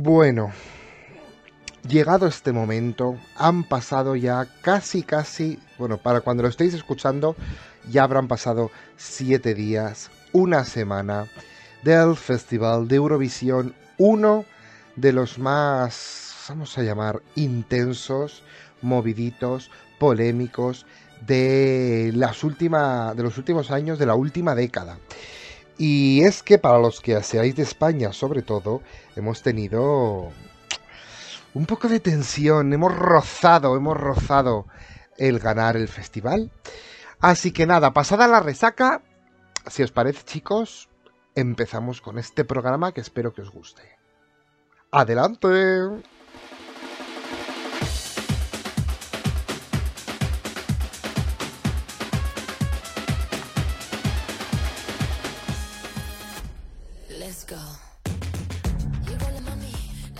Bueno, llegado este momento, han pasado ya casi, casi, bueno, para cuando lo estéis escuchando, ya habrán pasado siete días, una semana del Festival de Eurovisión, uno de los más, vamos a llamar, intensos, moviditos, polémicos de las últimas, de los últimos años, de la última década. Y es que para los que seáis de España, sobre todo, hemos tenido un poco de tensión, hemos rozado, hemos rozado el ganar el festival. Así que nada, pasada la resaca, si os parece chicos, empezamos con este programa que espero que os guste. ¡Adelante!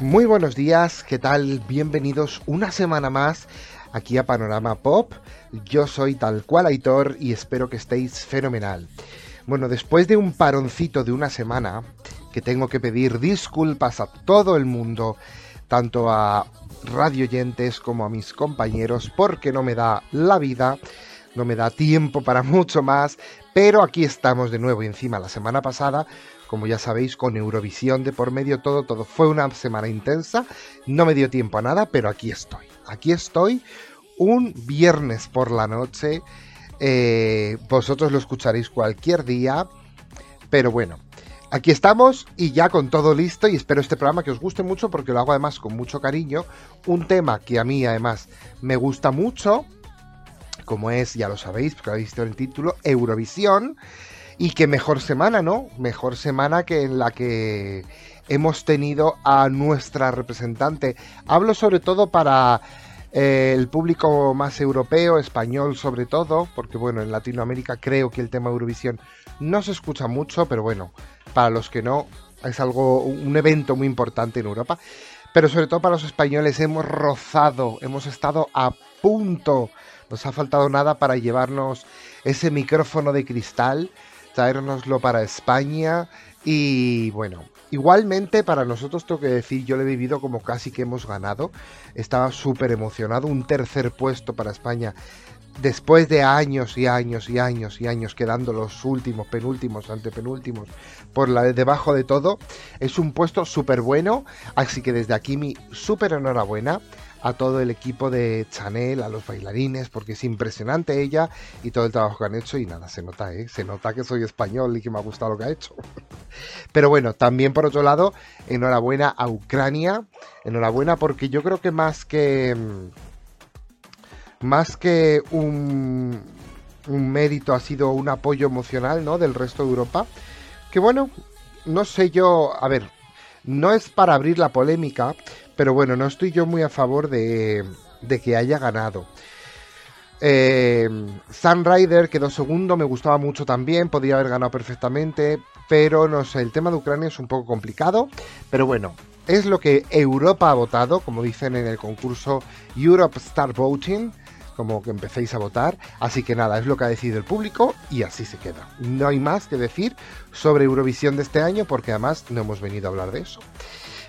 Muy buenos días, ¿qué tal? Bienvenidos una semana más aquí a Panorama Pop. Yo soy tal cual Aitor y espero que estéis fenomenal. Bueno, después de un paroncito de una semana, que tengo que pedir disculpas a todo el mundo, tanto a radio oyentes como a mis compañeros, porque no me da la vida, no me da tiempo para mucho más, pero aquí estamos de nuevo y encima la semana pasada como ya sabéis, con Eurovisión de por medio, todo, todo. Fue una semana intensa, no me dio tiempo a nada, pero aquí estoy. Aquí estoy un viernes por la noche. Eh, vosotros lo escucharéis cualquier día, pero bueno. Aquí estamos y ya con todo listo y espero este programa que os guste mucho porque lo hago además con mucho cariño. Un tema que a mí además me gusta mucho, como es, ya lo sabéis, porque habéis visto el título, Eurovisión. Y qué mejor semana, ¿no? Mejor semana que en la que hemos tenido a nuestra representante. Hablo sobre todo para eh, el público más europeo, español sobre todo, porque bueno, en Latinoamérica creo que el tema Eurovisión no se escucha mucho, pero bueno, para los que no, es algo, un evento muy importante en Europa. Pero sobre todo para los españoles hemos rozado, hemos estado a punto, nos ha faltado nada para llevarnos ese micrófono de cristal traérnoslo para España y bueno, igualmente para nosotros tengo que decir, yo lo he vivido como casi que hemos ganado, estaba súper emocionado, un tercer puesto para España. Después de años y años y años y años quedando los últimos, penúltimos, antepenúltimos, por la debajo de todo, es un puesto súper bueno, así que desde aquí mi súper enhorabuena a todo el equipo de Chanel, a los bailarines, porque es impresionante ella y todo el trabajo que han hecho y nada, se nota, ¿eh? Se nota que soy español y que me ha gustado lo que ha hecho. Pero bueno, también por otro lado, enhorabuena a Ucrania, enhorabuena porque yo creo que más que... Más que un, un mérito ha sido un apoyo emocional, ¿no? Del resto de Europa. Que bueno, no sé yo, a ver, no es para abrir la polémica, pero bueno, no estoy yo muy a favor de, que haya ganado. Eh, quedó segundo, me gustaba mucho también, podría haber ganado perfectamente, pero no sé, el tema de Ucrania es un poco complicado, pero bueno, es lo que Europa ha votado, como dicen en el concurso Europe Star Voting, como que empecéis a votar, así que nada, es lo que ha decidido el público y así se queda. No hay más que decir sobre Eurovisión de este año porque además no hemos venido a hablar de eso.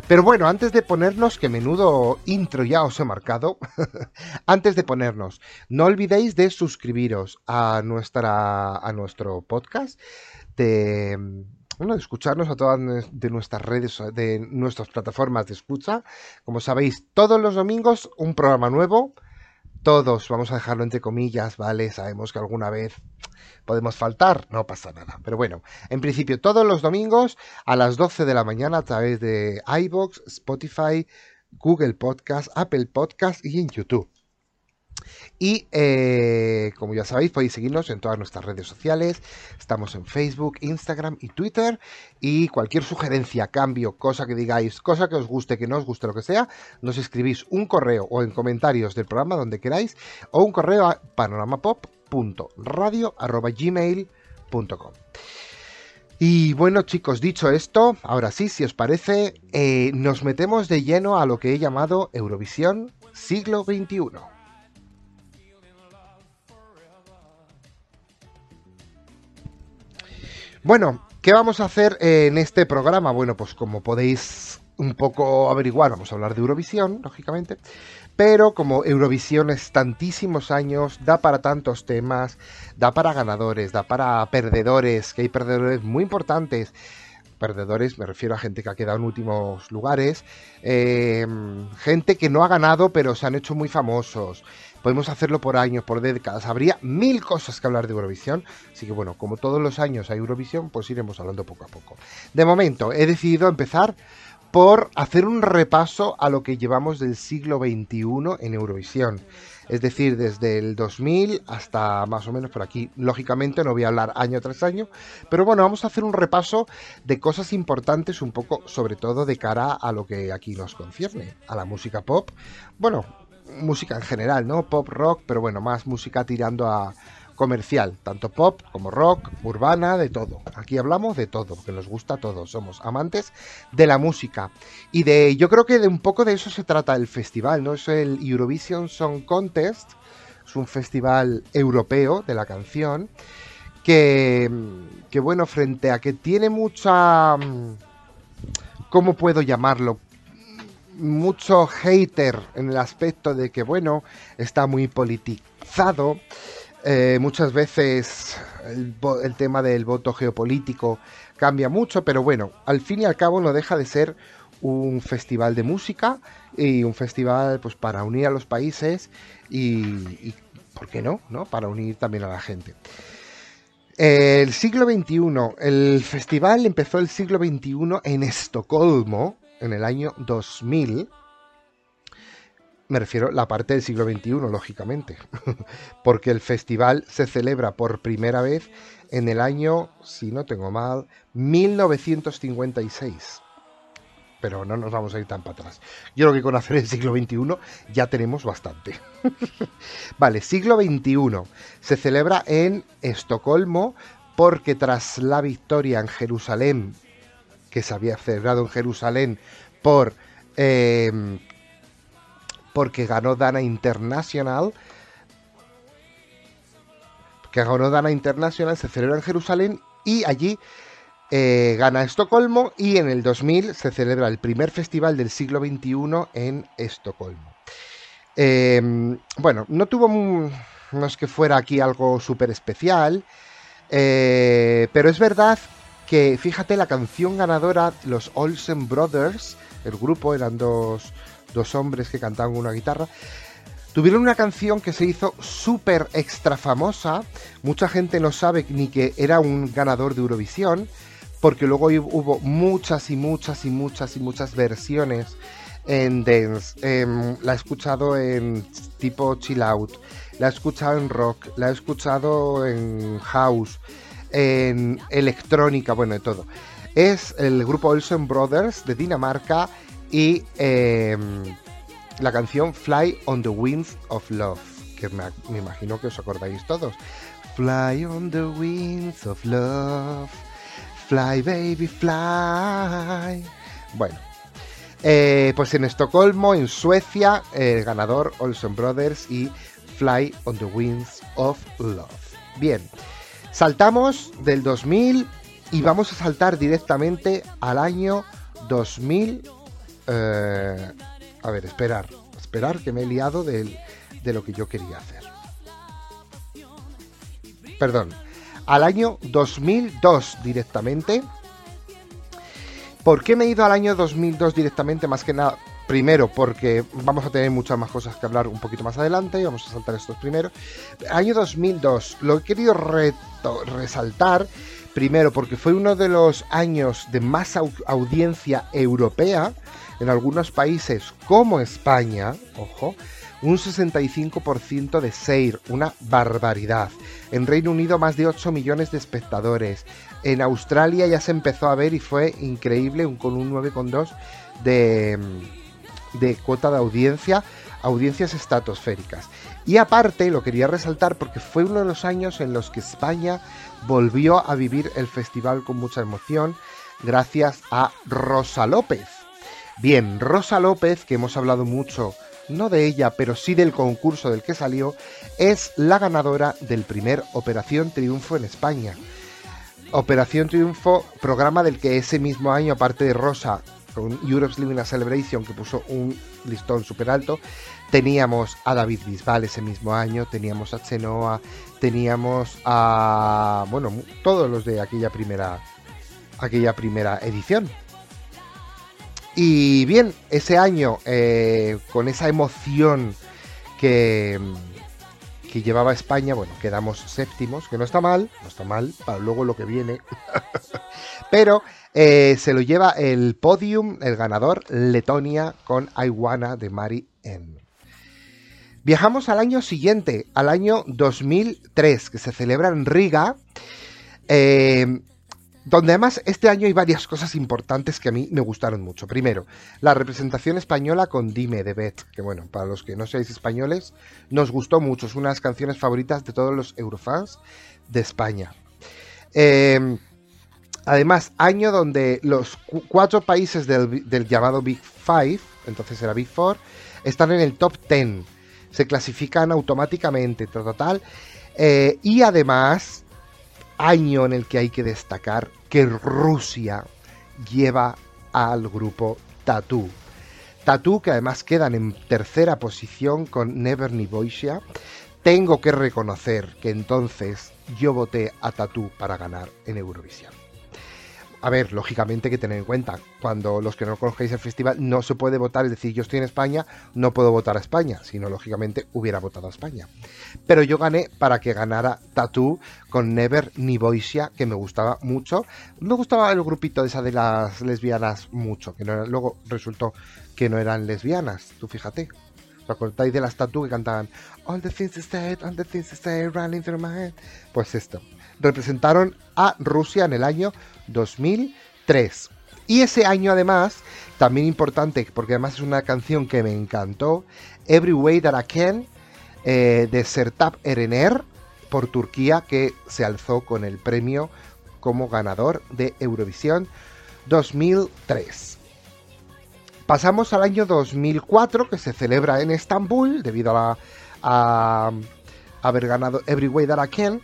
Pero bueno, antes de ponernos, que menudo intro ya os he marcado, antes de ponernos, no olvidéis de suscribiros a, nuestra, a nuestro podcast, de, bueno, de escucharnos a todas de nuestras redes, de nuestras plataformas de escucha. Como sabéis, todos los domingos un programa nuevo. Todos, vamos a dejarlo entre comillas, ¿vale? Sabemos que alguna vez podemos faltar, no pasa nada. Pero bueno, en principio todos los domingos a las 12 de la mañana a través de iBox, Spotify, Google Podcast, Apple Podcast y en YouTube. Y eh, como ya sabéis, podéis seguirnos en todas nuestras redes sociales. Estamos en Facebook, Instagram y Twitter. Y cualquier sugerencia, cambio, cosa que digáis, cosa que os guste, que no os guste, lo que sea, nos escribís un correo o en comentarios del programa donde queráis o un correo a panoramapop.radio.gmail.com. Y bueno chicos, dicho esto, ahora sí, si os parece, eh, nos metemos de lleno a lo que he llamado Eurovisión siglo XXI. Bueno, ¿qué vamos a hacer en este programa? Bueno, pues como podéis un poco averiguar, vamos a hablar de Eurovisión, lógicamente, pero como Eurovisión es tantísimos años, da para tantos temas, da para ganadores, da para perdedores, que hay perdedores muy importantes. Perdedores, me refiero a gente que ha quedado en últimos lugares, eh, gente que no ha ganado pero se han hecho muy famosos, podemos hacerlo por años, por décadas. Habría mil cosas que hablar de Eurovisión. Así que bueno, como todos los años hay Eurovisión, pues iremos hablando poco a poco. De momento, he decidido empezar por hacer un repaso a lo que llevamos del siglo XXI en Eurovisión. Es decir, desde el 2000 hasta más o menos por aquí. Lógicamente no voy a hablar año tras año, pero bueno, vamos a hacer un repaso de cosas importantes un poco, sobre todo de cara a lo que aquí nos concierne, a la música pop. Bueno, música en general, ¿no? Pop, rock, pero bueno, más música tirando a comercial, tanto pop como rock, urbana, de todo. Aquí hablamos de todo, porque nos gusta todo, somos amantes de la música. Y de yo creo que de un poco de eso se trata el festival, ¿no? Es el Eurovision Song Contest, es un festival europeo de la canción que que bueno, frente a que tiene mucha ¿cómo puedo llamarlo? mucho hater en el aspecto de que, bueno, está muy politizado. Eh, muchas veces el, tema del voto geopolítico cambia mucho, pero bueno, al fin y al cabo no deja de ser un festival de música y un festival pues para unir a los países y, y ¿por qué no? no? Para unir también a la gente. El siglo XXI, el festival empezó el siglo XXI en Estocolmo, en el año 2000, me refiero a la parte del siglo XXI, lógicamente, porque el festival se celebra por primera vez en el año, si no tengo mal, 1956. Pero no nos vamos a ir tan para atrás. Yo creo que con hacer el siglo XXI ya tenemos bastante. vale, siglo XXI. Se celebra en Estocolmo porque tras la victoria en Jerusalén que se había celebrado en Jerusalén por eh, porque ganó Dana International que ganó Dana International se celebra en Jerusalén y allí eh, gana Estocolmo y en el 2000 se celebra el primer festival del siglo XXI en Estocolmo. Eh, bueno, no tuvo, no es que fuera aquí algo súper especial, pero es verdad que fíjate la canción ganadora, los Olsen Brothers, el grupo eran dos, dos hombres que cantaban una guitarra, tuvieron una canción que se hizo súper extra famosa, mucha gente no sabe ni que era un ganador de Eurovisión, porque luego hubo muchas y muchas y muchas y muchas versiones en dance. Eh, la he escuchado en tipo chill out, la he escuchado en rock, la he escuchado en house en electrónica, bueno, de todo. Es el grupo Olsen Brothers de Dinamarca y eh, la canción Fly on the Winds of Love, que me, imagino que os acordáis todos. Fly on the winds of love, fly baby fly. Bueno, eh, pues en Estocolmo, en Suecia, el ganador Olsen Brothers y Fly on the Winds of Love. Bien. Saltamos del 2000 y vamos a saltar directamente al año 2000. Eh, a ver, esperar. Esperar que me he liado de, de lo que yo quería hacer. Perdón. Al año 2002 directamente. ¿Por qué me he ido al año 2002 directamente? Más que nada, Primero, porque vamos a tener muchas más cosas que hablar un poquito más adelante y vamos a saltar estos primero. Año 2002, lo he querido resaltar, primero porque fue uno de los años de más audiencia europea en algunos países como España, ojo, un 65% de share, una barbaridad. En Reino Unido más de 8 millones de espectadores. En Australia ya se empezó a ver y fue increíble, con un 9,2 de, de cuota de audiencia, audiencias estratosféricas. Y aparte, lo quería resaltar porque fue uno de los años en los que España volvió a vivir el festival con mucha emoción gracias a Rosa López. Bien, Rosa López, que hemos hablado mucho, no de ella, pero sí del concurso del que salió, es la ganadora del primer Operación Triunfo en España. Operación Triunfo, programa del que ese mismo año, aparte de Rosa, con Europe's Living a Celebration, que puso un listón súper alto, teníamos a David Bisbal ese mismo año, teníamos a Chenoa, teníamos a. bueno, todos los de aquella primera. aquella primera edición. Y bien, ese año, eh, con esa emoción que, que llevaba España, bueno, quedamos séptimos, que no está mal, no está mal, para luego lo que viene. Pero eh, se lo lleva el podium, el ganador, Letonia, con I Wanna de Mari M. Viajamos al año siguiente, al año 2003, que se celebra en Riga. Eh, donde además este año hay varias cosas importantes que a mí me gustaron mucho. Primero, la representación española con Dime de Beth, que bueno, para los que no seáis españoles, nos gustó mucho, es una de las canciones favoritas de todos los eurofans de España. Em, además, año donde los cuatro países del, llamado Big Five, entonces era Big Four, están en el top ten, se clasifican automáticamente, total. Eh, y además, año en el que hay que destacar que Rusia lleva al grupo Tatú. Tatú que además quedan en tercera posición con Never Ni Boisia. Tengo que reconocer que entonces yo voté a Tatú para ganar en Eurovisión a ver, lógicamente hay que tener en cuenta, cuando los que no conozcáis el festival no se puede votar, es decir, yo estoy en España, no puedo votar a España, sino lógicamente hubiera votado a España. Pero yo gané para que ganara Tattoo con Never ni Boisia, que me gustaba mucho. Me gustaba el grupito de esa de las lesbianas mucho, que no luego resultó que no eran lesbianas, tú fíjate. ¿Os acordáis de las Tattoo que cantaban All the things said, all the things said running through my head? Pues esto. Representaron a Rusia en el año 2003. Y ese año además, también importante, porque además es una canción que me encantó, Every Way That I Can, eh, de Sertab Erener, por Turquía, que se alzó con el premio como ganador de Eurovisión 2003. Pasamos al año 2004, que se celebra en Estambul, debido a, a haber ganado Every Way That I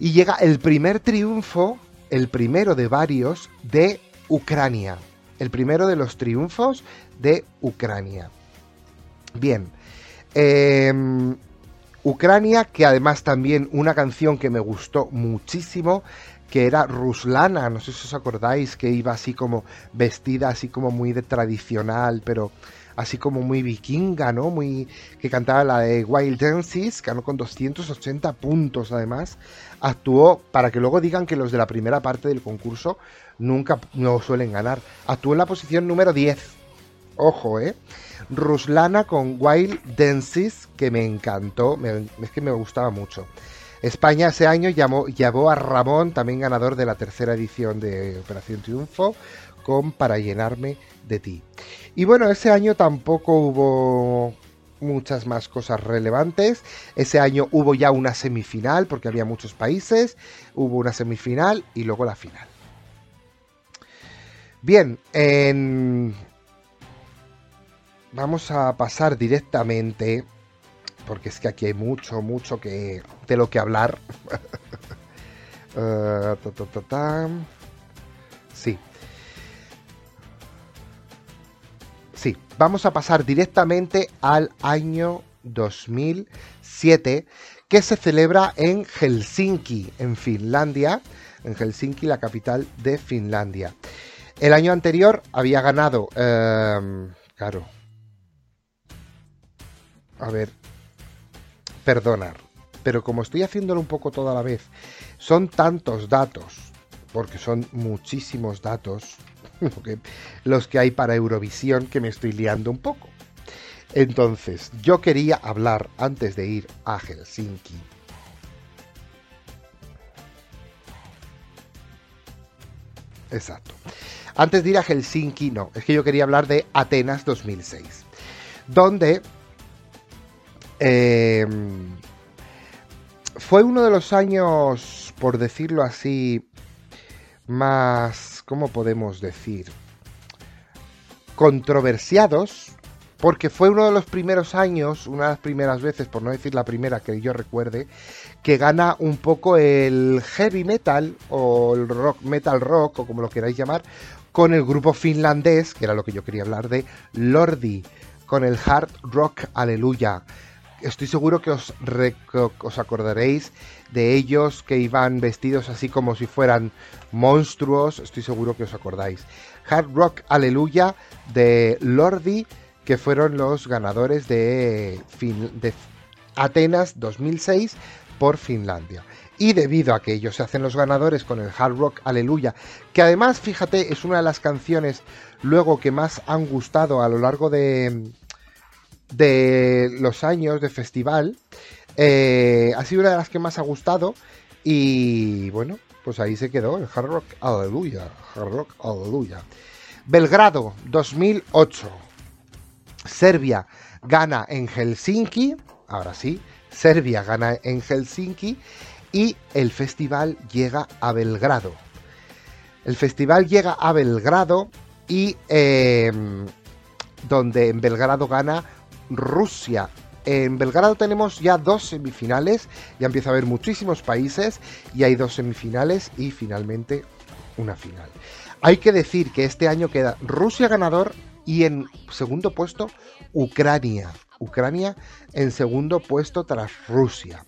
y llega el primer triunfo el primero de varios de Ucrania. El primero de los triunfos de Ucrania. Bien. Em, Ucrania, que además también una canción que me gustó muchísimo, que era Ruslana, no sé si os acordáis, que iba así como vestida, así como muy de tradicional, pero así como muy vikinga, ¿no? Muy que cantaba la de Wild Dances, ganó con 280 puntos además. Actuó para que luego digan que los de la primera parte del concurso nunca no suelen ganar. Actuó en la posición número 10. Ojo, ¿eh? Ruslana con Wild Dances, que me encantó, es que me gustaba mucho. España ese año llamó, llamó a Ramón, también ganador de la tercera edición de Operación Triunfo, con Para llenarme de ti. Y bueno, ese año tampoco hubo muchas más cosas relevantes. Ese año hubo ya una semifinal, porque había muchos países. Hubo una semifinal y luego la final. Bien, vamos a pasar directamente, porque es que aquí hay mucho, mucho que de lo que hablar. uh, sí, Sí, vamos a pasar directamente al año 2007, que se celebra en Helsinki, en Finlandia, en Helsinki, la capital de Finlandia. El año anterior había ganado, em, claro, a ver, perdonar, pero como estoy haciéndolo un poco toda la vez, son tantos datos, porque son muchísimos datos, los que hay para Eurovisión que me estoy liando un poco. Entonces, yo quería hablar antes de ir a Helsinki. Exacto. Antes de ir a Helsinki, no, es que yo quería hablar de Atenas 2006, donde eh, fue uno de los años, por decirlo así, más, ¿cómo podemos decir? Controversiados, porque fue uno de los primeros años, una de las primeras veces, por no decir la primera que yo recuerde, que gana un poco el heavy metal o el rock metal rock o como lo queráis llamar, con el grupo finlandés, que era lo que yo quería hablar de Lordi, con el hard rock Aleluya. Estoy seguro que os, acordaréis de ellos que iban vestidos así como si fueran monstruos. Estoy seguro que os acordáis. Hard Rock Aleluya de Lordi, que fueron los ganadores de, de Atenas 2006 por Finlandia y debido a que ellos se hacen los ganadores con el hard rock Aleluya, que además, fíjate, es una de las canciones luego que más han gustado a lo largo de, de los años de festival, eh, ha sido una de las que más ha gustado y bueno, pues ahí se quedó el hard rock Aleluya, hard rock Aleluya. Belgrado 2008. Serbia gana en Helsinki, ahora sí, Serbia gana en Helsinki y el festival llega a Belgrado. El festival llega a Belgrado y em, donde en Belgrado gana Rusia. En Belgrado tenemos ya dos semifinales, ya empieza a haber muchísimos países y hay dos semifinales y finalmente una final. Hay que decir que este año queda Rusia ganador y en segundo puesto Ucrania. Ucrania en segundo puesto tras Rusia.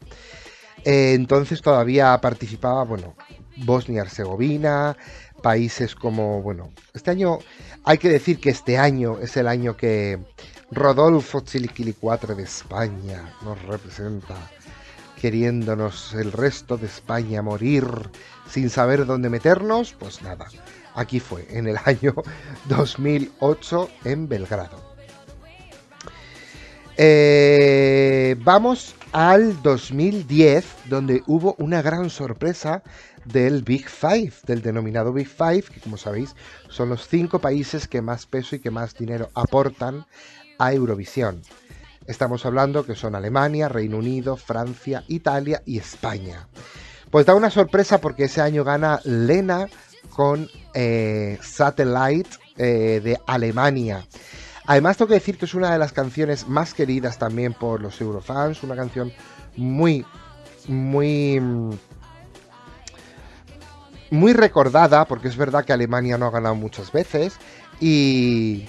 Eh, entonces todavía participaba, bueno, Bosnia-Herzegovina, países como, bueno, este año, hay que decir que este año es el año que Rodolfo Chiliquilicuatre de España nos representa, queriéndonos el resto de España morir sin saber dónde meternos, pues nada, aquí fue, en el año 2008 en Belgrado. Eh, vamos al 2010, donde hubo una gran sorpresa del Big Five, del denominado Big Five, que como sabéis son los cinco países que más peso y que más dinero aportan a Eurovisión. Estamos hablando que son Alemania, Reino Unido, Francia, Italia y España. Pues da una sorpresa porque ese año gana Lena con eh, Satellite eh, de Alemania. Además, tengo que decir que es una de las canciones más queridas también por los Eurofans, una canción muy, muy, muy recordada, porque es verdad que Alemania no ha ganado muchas veces. Y,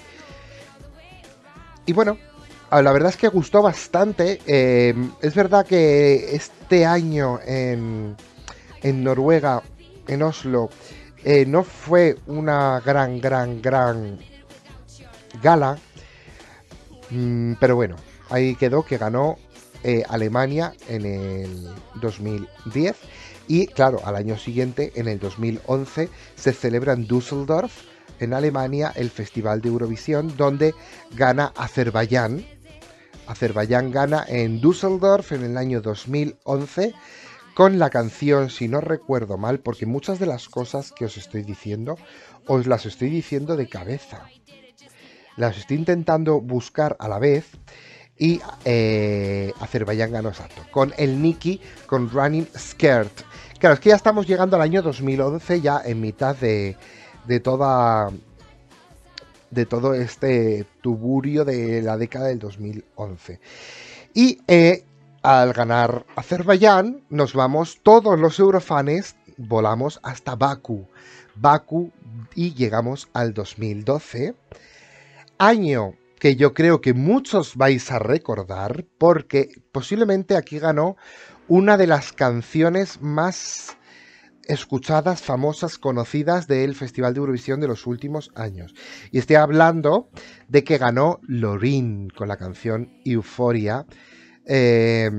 y bueno, la verdad es que gustó bastante. Eh, es verdad que este año en, en Noruega, en Oslo, eh, no fue una gran, gran, gran gala. Mm, pero bueno, ahí quedó que ganó eh, Alemania en el 2010 y claro, al año siguiente, en el 2011, se celebra en Düsseldorf, en Alemania, el Festival de Eurovisión, donde gana Azerbaiyán. Azerbaiyán gana en Düsseldorf en el año 2011 con la canción, si no recuerdo mal, porque muchas de las cosas que os estoy diciendo, os las estoy diciendo de cabeza las estoy intentando buscar a la vez y eh, Azerbaiyán ganó exacto. Con el Nikki, con Running Skirt. Claro, es que ya estamos llegando al año 2011, ya en mitad de, de toda de todo este tuburio de la década del 2011. Y eh, al ganar Azerbaiyán, nos vamos, todos los eurofanes, volamos hasta Baku. Baku y llegamos al 2012 año que yo creo que muchos vais a recordar porque posiblemente aquí ganó una de las canciones más escuchadas, famosas, conocidas del Festival de Eurovisión de los últimos años. Y estoy hablando de que ganó Lorin con la canción Euphoria. Eh,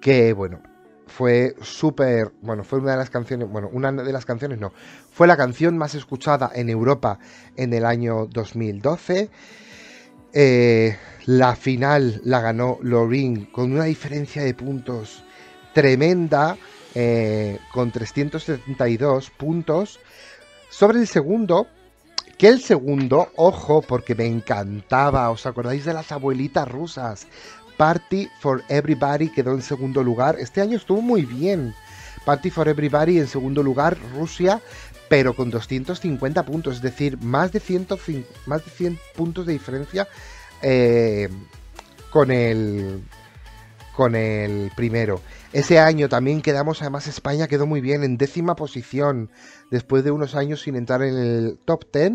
que bueno, fue súper, bueno, fue una de las canciones, bueno, una de las canciones no, fue la canción más escuchada en Europa en el año 2012 Eh, la final la ganó Lorin con una diferencia de puntos tremenda, eh, con 372 puntos. Sobre el segundo, que el segundo, ojo, porque me encantaba, ¿os acordáis de las abuelitas rusas? Party for Everybody quedó en segundo lugar. Este año estuvo muy bien. Party for Everybody en segundo lugar, Rusia, pero con 250 puntos, es decir, más de, 100, más de 100 puntos de diferencia eh, con, el, con el primero. Ese año también quedamos, además España quedó muy bien en décima posición, después de unos años sin entrar en el top 10.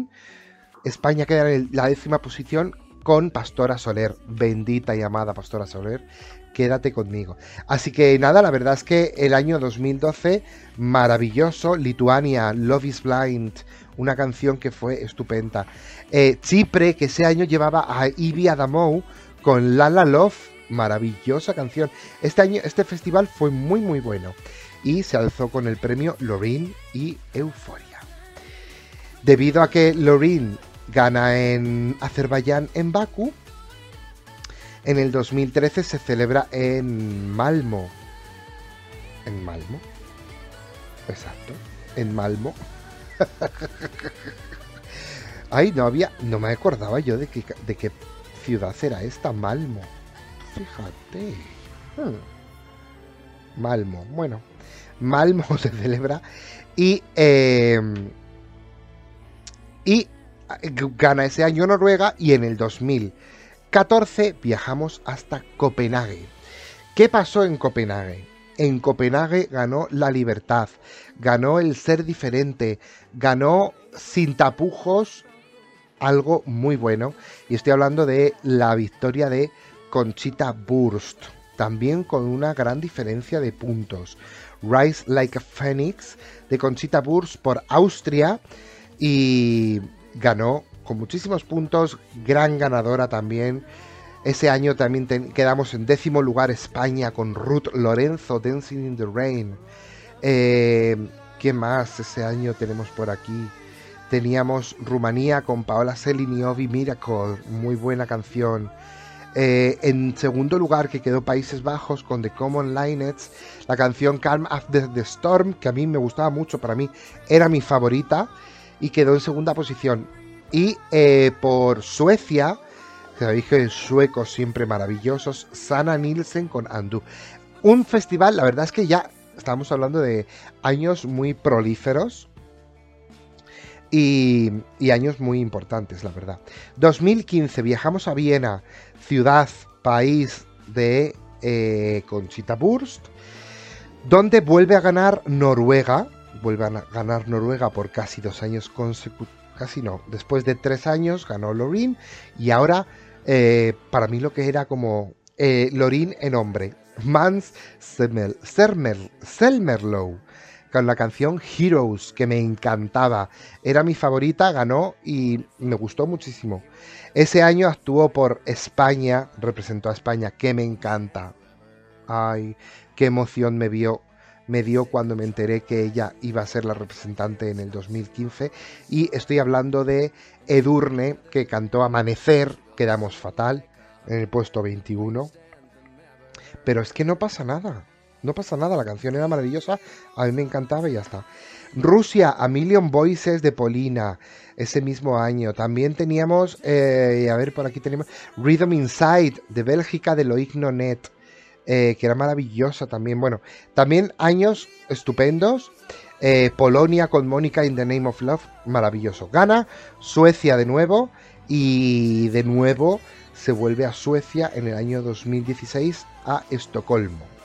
España queda en la décima posición con Pastora Soler, bendita y amada Pastora Soler, quédate conmigo. Así que nada, la verdad es que el año 2012, maravilloso, Lituania, Love is Blind, una canción que fue estupenda. Eh, Chipre, que ese año llevaba a Ivy Adamou con La La Love, maravillosa canción. Este año, este festival fue muy muy bueno y se alzó con el premio Lorin y Euforia. Debido a que Lorin gana en Azerbaiyán en Baku, en el 2013 se celebra en Malmo. ¿En Malmo? Exacto, en Malmo. Ay, no había, no me acordaba yo de, de qué ciudad era esta, Malmo. Fíjate. Hmm. Malmo, bueno. Malmo se celebra y eh, y gana ese año Noruega y en el 2000 14 viajamos hasta Copenhague. ¿Qué pasó en Copenhague? En Copenhague ganó la libertad, ganó el ser diferente, ganó sin tapujos algo muy bueno. Y estoy hablando de la victoria de Conchita Burst, también con una gran diferencia de puntos. Rise Like a Phoenix de Conchita Burst por Austria y ganó con muchísimos puntos, gran ganadora también. Ese año también quedamos en décimo lugar España con Ruth Lorenzo, Dancing in the Rain. Eh, ¿Qué más ese año tenemos por aquí? Teníamos Rumanía con Paola Seliniovi, Miracle, muy buena canción. Eh, en segundo lugar que quedó Países Bajos con The Common Linets, la canción Calm After the Storm, que a mí me gustaba mucho, para mí era mi favorita, y quedó en segunda posición. Y eh, por Suecia, sabéis que suecos siempre maravillosos, Sana Nielsen con Andu. Un festival, la verdad es que ya estamos hablando de años muy prolíferos. Y, años muy importantes, la verdad. 2015 viajamos a Viena, ciudad, país de eh, Conchita Burst, donde vuelve a ganar Noruega, vuelve a ganar Noruega por casi dos años consecutivos casi no. Después de tres años ganó Lorin y ahora eh, para mí lo que era como eh, Lorin en hombre. Mans Selmerlow con la canción Heroes que me encantaba. Era mi favorita, ganó y me gustó muchísimo. Ese año actuó por España, representó a España, que me encanta. Ay, qué emoción me vio me dio cuando me enteré que ella iba a ser la representante en el 2015 y estoy hablando de Edurne que cantó Amanecer, quedamos fatal en el puesto 21. Pero es que no pasa nada, no pasa nada, la canción era maravillosa, a mí me encantaba y ya está. Rusia, A Million Voices de Polina, ese mismo año. También teníamos, eh, a ver, por aquí tenemos Rhythm Inside de Bélgica de Loigno Net. Eh, que era maravillosa también. Bueno, también años estupendos. Eh, Polonia con Mónica in the Name of Love, maravilloso. Gana Suecia de nuevo y de nuevo se vuelve a Suecia en el año 2016 a Estocolmo.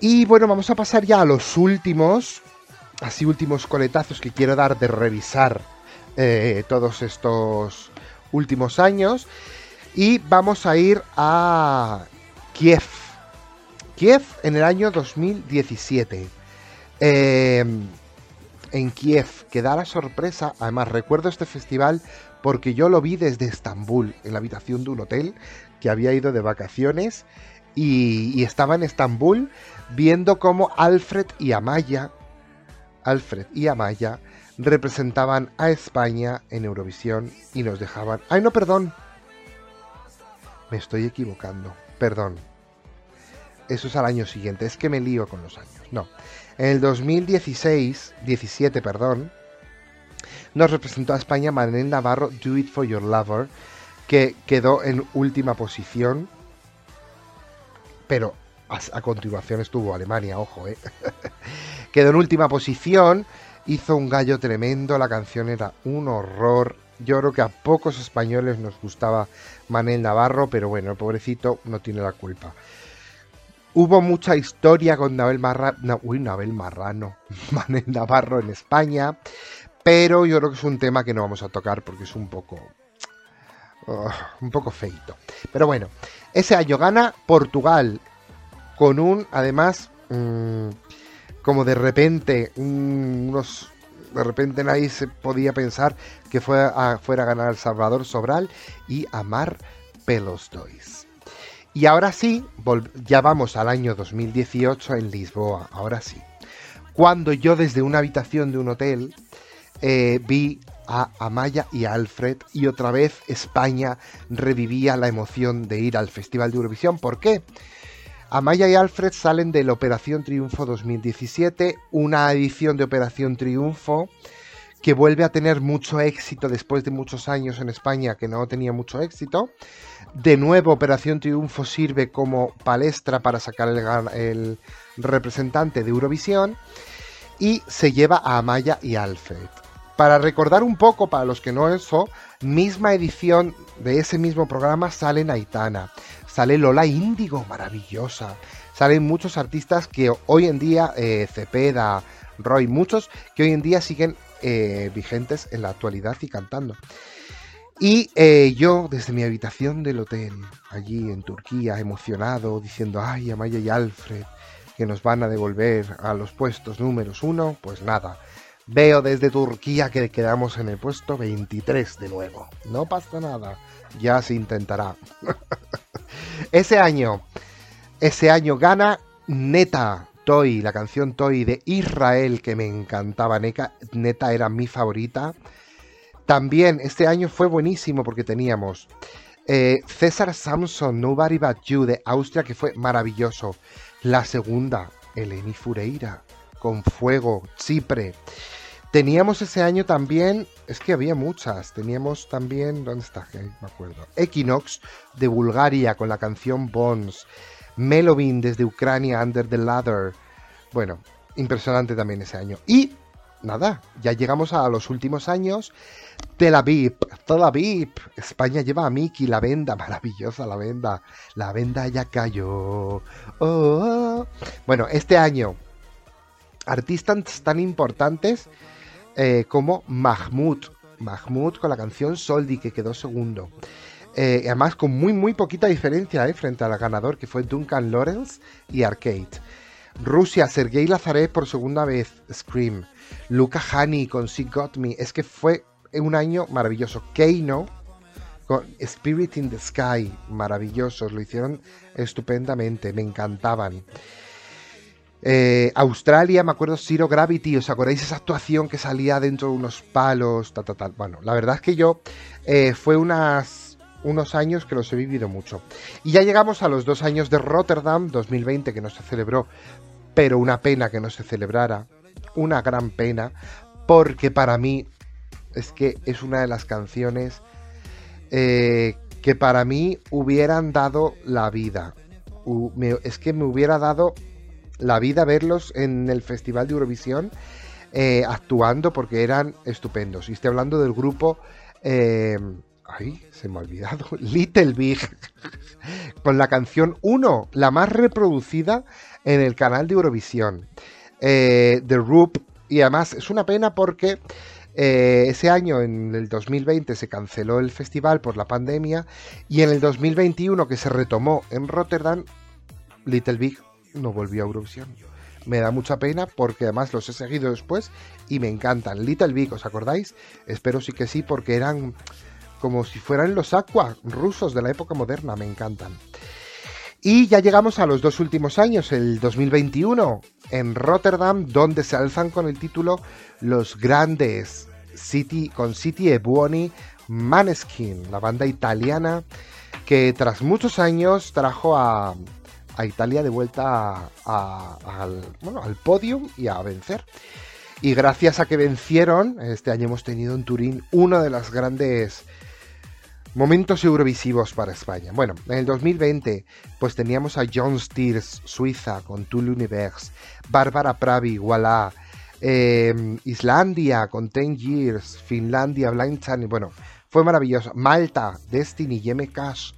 Y bueno, vamos a pasar ya a los últimos, así últimos coletazos que quiero dar de revisar eh, todos estos últimos años. Y vamos a ir a Kiev. Kiev en el año 2017. Eh, en Kiev, que da la sorpresa, además recuerdo este festival porque yo lo vi desde Estambul, en la habitación de un hotel, que había ido de vacaciones y, estaba en Estambul viendo cómo Alfred y Amaya, Alfred y Amaya representaban a España en Eurovisión y nos dejaban... ¡Ay, no, perdón! me estoy equivocando. Perdón. Eso es al año siguiente. Es que me lío con los años. No. En el 2016, 17, perdón, nos representó a España Manel Navarro Do It For Your Lover, que quedó en última posición. Pero a, continuación estuvo Alemania, ojo, ¿eh? quedó en última posición. Hizo un gallo tremendo. La canción era un horror. Yo creo que a pocos españoles nos gustaba Manel Navarro, pero bueno, el pobrecito no tiene la culpa. Hubo mucha historia con Nabel Marrano, uy, Nabel Marrano, Manel Navarro en España, pero yo creo que es un tema que no vamos a tocar porque es un poco, uh, un poco feito. Pero bueno, ese año gana Portugal con un, además, mm, como de repente, unos de repente nadie se podía pensar que fuera a, fuera a ganar Salvador Sobral y Amar Pelos Dois. Y ahora sí, ya vamos al año 2018 en Lisboa, ahora sí. Cuando yo desde una habitación de un hotel eh, vi a Amaya y Alfred y otra vez España revivía la emoción de ir al Festival de Eurovisión. ¿Por qué? Amaya y Alfred salen de la Operación Triunfo 2017, una edición de Operación Triunfo que vuelve a tener mucho éxito después de muchos años en España que no tenía mucho éxito. De nuevo, Operación Triunfo sirve como palestra para sacar el, representante de Eurovisión y se lleva a Amaya y Alfred. Para recordar un poco, para los que no eso, misma edición de ese mismo programa sale Aitana sale Lola Índigo, maravillosa. Salen muchos artistas que hoy en día, eh, Cepeda, Roy, muchos que hoy en día siguen eh, vigentes en la actualidad y cantando. Y eh, yo desde mi habitación del hotel, allí en Turquía, emocionado, diciendo, ay, Amaya y Alfred, que nos van a devolver a los puestos números uno, pues nada. Veo desde Turquía que quedamos en el puesto 23 de nuevo. No pasa nada, ya se intentará. Ese año, ese año gana Neta Toy, la canción Toy de Israel que me encantaba. Neta era mi favorita. También este año fue buenísimo porque teníamos eh, César Samson, Nobody But You de Austria, que fue maravilloso. La segunda, Eleni Fureira, con Fuego, Chipre. Teníamos ese año también, es que había muchas, teníamos también, ¿dónde está? me acuerdo. Equinox de Bulgaria con la canción Bones. Melovin desde Ucrania, Under the Ladder. Bueno, impresionante también ese año. Y nada, ya llegamos a los últimos años. Tel Aviv, Tel Aviv. España lleva a Miki, la venda, maravillosa la venda. La venda ya cayó. Oh, oh. Bueno, este año, artistas tan importantes eh, como Mahmoud. Mahmoud con la canción Soldi, que quedó segundo. Eh, además, con muy, muy poquita diferencia eh, frente al ganador, que fue Duncan Lawrence y Arcade. Rusia, Sergei Lazarev por segunda vez, Scream. Luca Hani con She Got Me. Es que fue un año maravilloso. Keino con Spirit in the Sky, maravillosos. Lo hicieron estupendamente, me encantaban. Eh, Australia, me acuerdo Zero Gravity, ¿os acordáis esa actuación que salía dentro de unos palos? Bueno, la verdad es que yo eh, fue unas, unos años que los he vivido mucho. Y ya llegamos a los dos años de Rotterdam 2020 que no se celebró, pero una pena que no se celebrara, una gran pena, porque para mí es que es una de las canciones eh, que para mí hubieran dado la vida. es que me hubiera dado la vida verlos en el Festival de Eurovisión eh, actuando porque eran estupendos. Y estoy hablando del grupo... Eh, ay, se me ha olvidado. Little Big. con la canción 1, la más reproducida en el canal de Eurovisión. Eh, The Roop. Y además es una pena porque ese año, en el 2020, se canceló el festival por la pandemia. Y en el 2021, que se retomó en Rotterdam, Little Big no volvió a Eurovisión. Me da mucha pena porque además los he seguido después y me encantan. Little Big, ¿os acordáis? Espero sí que sí porque eran como si fueran los Aqua rusos de la época moderna, me encantan. Y ya llegamos a los dos últimos años, el 2021, en Rotterdam, donde se alzan con el título Los Grandes, City, con City e Buoni Maneskin, la banda italiana que tras muchos años trajo a, a Italia de vuelta al, bueno, al podium y a vencer. Y gracias a que vencieron, este año hemos tenido en Turín uno de los grandes momentos eurovisivos para España. Bueno, en el 2020 pues teníamos a John Steers, Suiza, con Tool Universe, Bárbara Pravi, Voilà, eh, Islandia con Ten Years, Finlandia, Blind Channel, bueno, fue maravilloso. Malta, Destiny, Yeme Cash,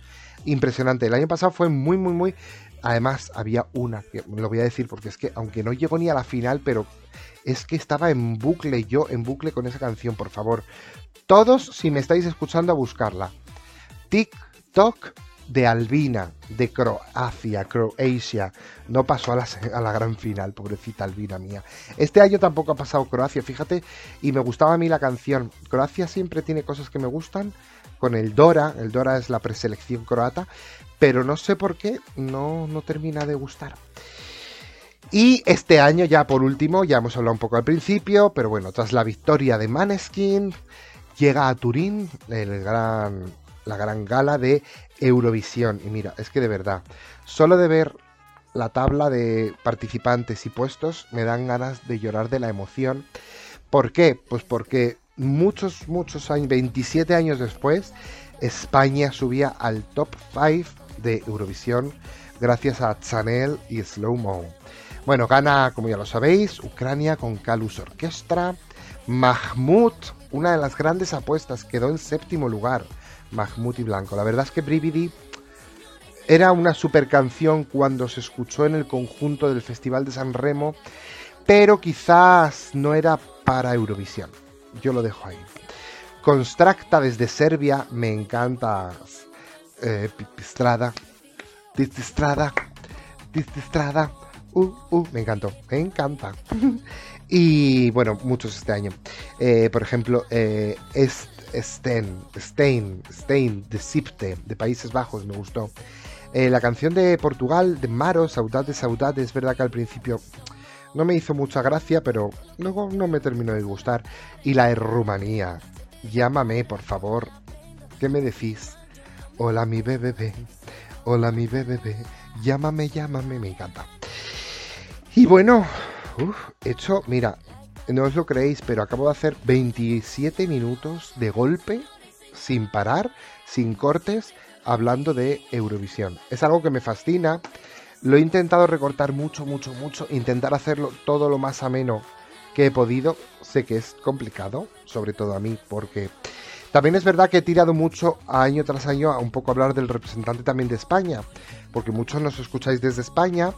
impresionante. El año pasado fue muy, muy, muy... Además, había una, que lo voy a decir porque es que, aunque no llegó ni a la final, pero es que estaba en bucle, yo en bucle con esa canción, por favor. Todos, si me estáis escuchando, a buscarla. TikTok de Albina, de Croacia, Croacia. No pasó a la, a la, gran final, pobrecita Albina mía. Este año tampoco ha pasado Croacia, fíjate, y me gustaba a mí la canción. Croacia siempre tiene cosas que me gustan, con el Dora, el Dora es la preselección croata, pero no sé por qué no, no termina de gustar. Y este año, ya por último, ya hemos hablado un poco al principio, pero bueno, tras la victoria de Maneskin, llega a Turín el gran, la gran gala de Eurovisión. Y mira, es que de verdad, solo de ver la tabla de participantes y puestos me dan ganas de llorar de la emoción. ¿Por qué? Pues porque muchos, muchos años, 27 años después, España subía al top 5 de Eurovisión gracias a Chanel y Slow Mo. Bueno, gana, como ya lo sabéis, Ucrania con Kalus Orquestra. Mahmoud, una de las grandes apuestas, quedó en séptimo lugar. Mahmoud y Blanco. La verdad es que Brividi era una super canción cuando se escuchó en el conjunto del Festival de San Remo, pero quizás no era para Eurovisión. Yo lo dejo ahí. Constracta desde Serbia, me encanta. Eh, Pipistrada, Pipistrada, Pipistrada. Uh, uh, me encantó, me encanta. y bueno, muchos este año. Eh, por ejemplo, eh, Sten, Stein, Stein, de Sipte, de Países Bajos, me gustó. Eh, la canción de Portugal, de Maro, Saudade, Saudade, es verdad que al principio no me hizo mucha gracia, pero luego no me terminó de gustar. Y la de Rumanía, llámame, por favor. ¿Qué me decís? Hola mi bebé, hola mi bebé, llámame, llámame, me encanta. Y bueno, he hecho, mira, no os lo creéis, pero acabo de hacer 27 minutos de golpe, sin parar, sin cortes, hablando de Eurovisión. Es algo que me fascina. Lo he intentado recortar mucho, mucho, mucho. Intentar hacerlo todo lo más ameno que he podido. Sé que es complicado, sobre todo a mí, porque también es verdad que he tirado mucho año tras año a un poco hablar del representante también de España, porque muchos nos escucháis desde España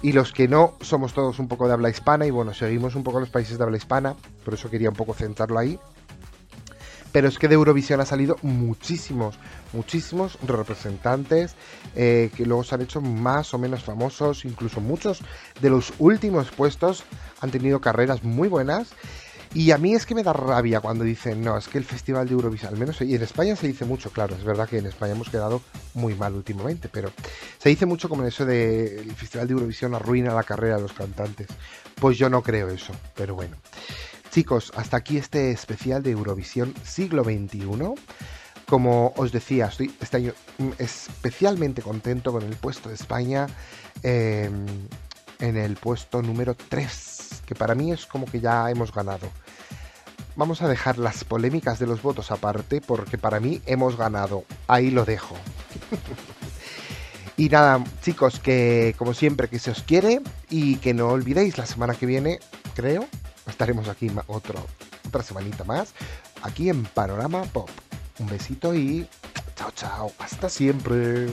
y los que no somos todos un poco de habla hispana y bueno, seguimos un poco los países de habla hispana, por eso quería un poco centrarlo ahí. Pero es que de Eurovisión ha salido muchísimos, muchísimos representantes eh, que luego se han hecho más o menos famosos, incluso muchos de los últimos puestos han tenido carreras muy buenas y a mí es que me da rabia cuando dicen, no, es que el Festival de Eurovisión, al menos, y en España se dice mucho, claro, es verdad que en España hemos quedado muy mal últimamente, pero se dice mucho como eso de el Festival de Eurovisión arruina la carrera de los cantantes. Pues yo no creo eso, pero bueno. Chicos, hasta aquí este especial de Eurovisión siglo XXI. Como os decía, estoy este año especialmente contento con el puesto de España em, en el puesto número 3, que para mí es como que ya hemos ganado. Vamos a dejar las polémicas de los votos aparte porque para mí hemos ganado. Ahí lo dejo. y nada, chicos, que como siempre que se os quiere y que no olvidéis la semana que viene, creo, estaremos aquí otro, otra semanita más, aquí en Panorama Pop. Un besito y chao, chao. Hasta siempre.